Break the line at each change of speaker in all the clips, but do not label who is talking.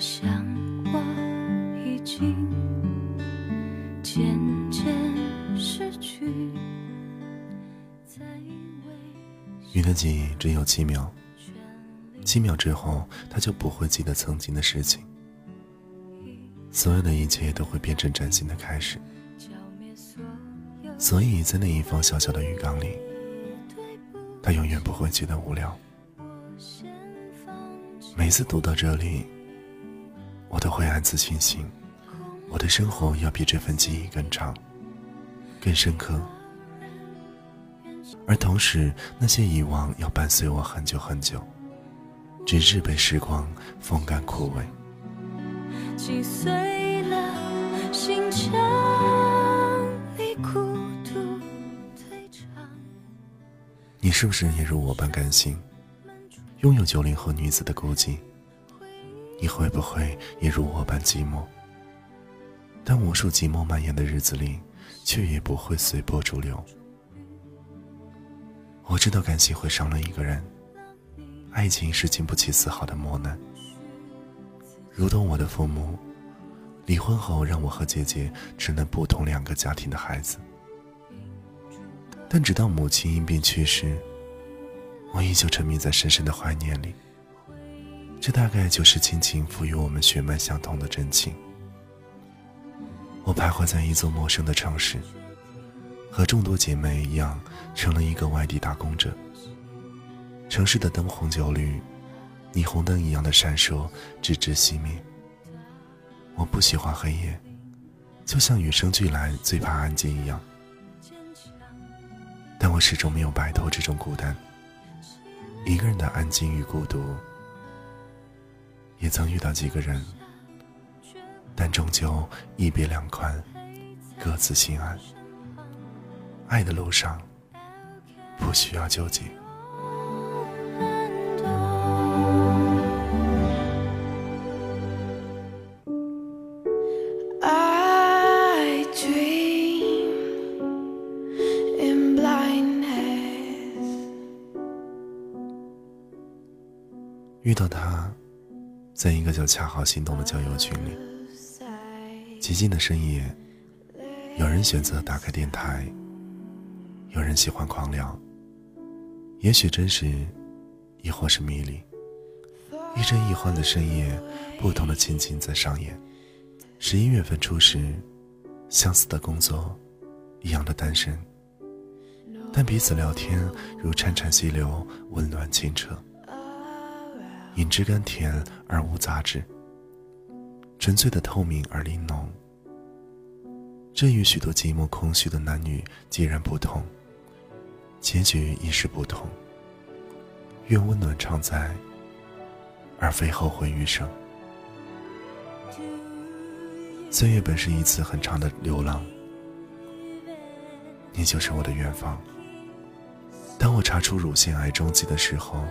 想我已经渐渐失去。
鱼的记忆只有七秒，七秒之后，他就不会记得曾经的事情。所有的一切都会变成崭新的开始。所以在那一方小小的鱼缸里，他永远不会觉得无聊。每次读到这里，我都会暗自庆幸，我的生活要比这份记忆更长、更深刻。而同时，那些遗忘要伴随我很久很久，直至被时光风干枯萎。击碎了心里孤独你是不是也如我般甘心，拥有九零后女子的孤寂？你会不会也如我般寂寞？但无数寂寞蔓延的日子里，却也不会随波逐流。我知道感情会伤了一个人，爱情是经不起丝毫的磨难。如同我的父母，离婚后让我和姐姐只能不同两个家庭的孩子。但直到母亲因病去世，我依旧沉迷在深深的怀念里。这大概就是亲情赋予我们血脉相通的真情。我徘徊在一座陌生的城市，和众多姐妹一样，成了一个外地打工者。城市的灯红酒绿。霓虹灯一样的闪烁，直至熄灭。我不喜欢黑夜，就像与生俱来最怕安静一样。但我始终没有摆脱这种孤单。一个人的安静与孤独，也曾遇到几个人，但终究一别两宽，各自心安。爱的路上，不需要纠结。遇到他，在一个叫“恰好心动”的交友群里。寂静的深夜，有人选择打开电台，有人喜欢狂聊。也许真实，亦或是迷离。亦真亦幻的深夜，不同的情景在上演。十一月份初时，相似的工作，一样的单身，但彼此聊天如潺潺溪流，温暖清澈。饮之甘甜而无杂质，纯粹的透明而玲珑。这与许多寂寞空虚的男女截然不同，结局亦是不同。愿温暖常在，而非后悔余生。岁月本是一次很长的流浪，你就是我的远方。当我查出乳腺癌踪迹的时候。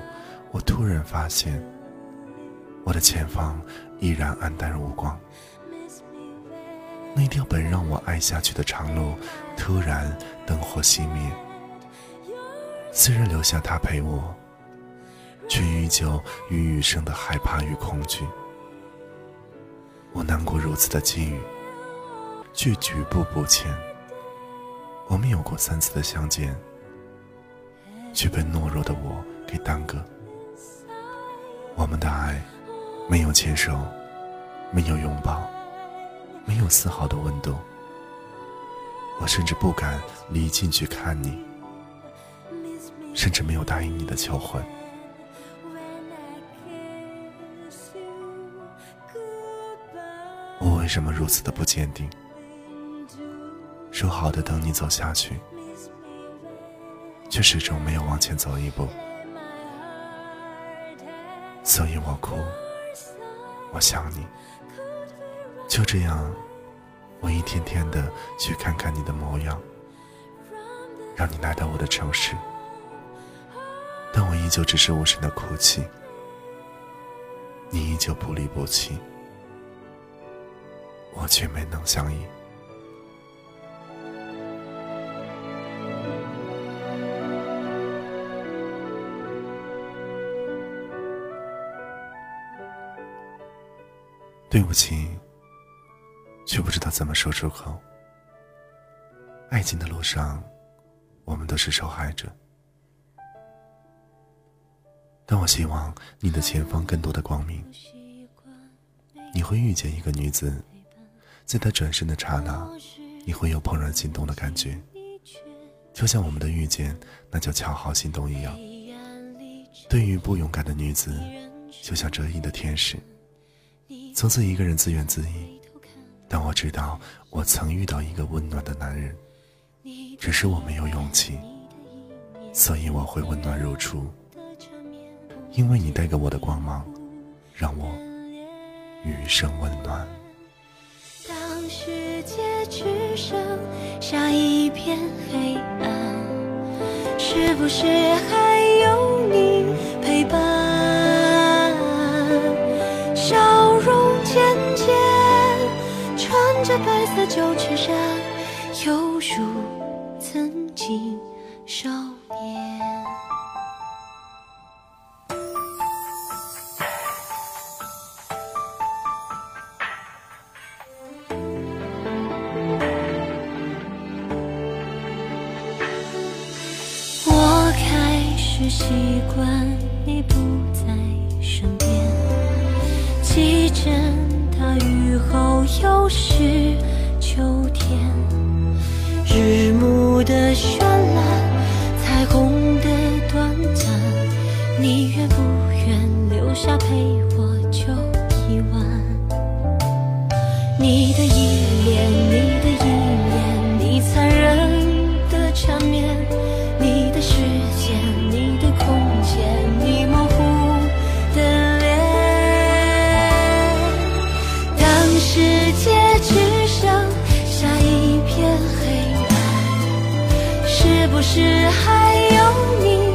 我突然发现，我的前方依然黯淡无光。那条本让我爱下去的长路，突然灯火熄灭。虽然留下他陪我，却依旧与余生的害怕与恐惧。我难过如此的机遇，却举步不前。我们有过三次的相见，却被懦弱的我给耽搁。我们的爱，没有牵手，没有拥抱，没有丝毫的温度。我甚至不敢离近去看你，甚至没有答应你的求婚。我为什么如此的不坚定？说好的等你走下去，却始终没有往前走一步。所以我哭，我想你。就这样，我一天天的去看看你的模样，让你来到我的城市，但我依旧只是无声的哭泣，你依旧不离不弃，我却没能相依。对不起，却不知道怎么说出口。爱情的路上，我们都是受害者。但我希望你的前方更多的光明。你会遇见一个女子，在她转身的刹那，你会有怦然心动的感觉，就像我们的遇见，那叫恰好心动一样。对于不勇敢的女子，就像折翼的天使。从此一个人自怨自艾，但我知道我曾遇到一个温暖的男人，只是我没有勇气，所以我会温暖如初。因为你带给我的光芒，让我余生温暖。
当世界只剩下一片黑暗，是不是还有你色旧衬衫，犹如曾经少年。我开始习惯你不在身边，几阵。大雨后又是秋天，日暮的绚烂，彩虹的短暂，你愿不愿留下陪我是还有你。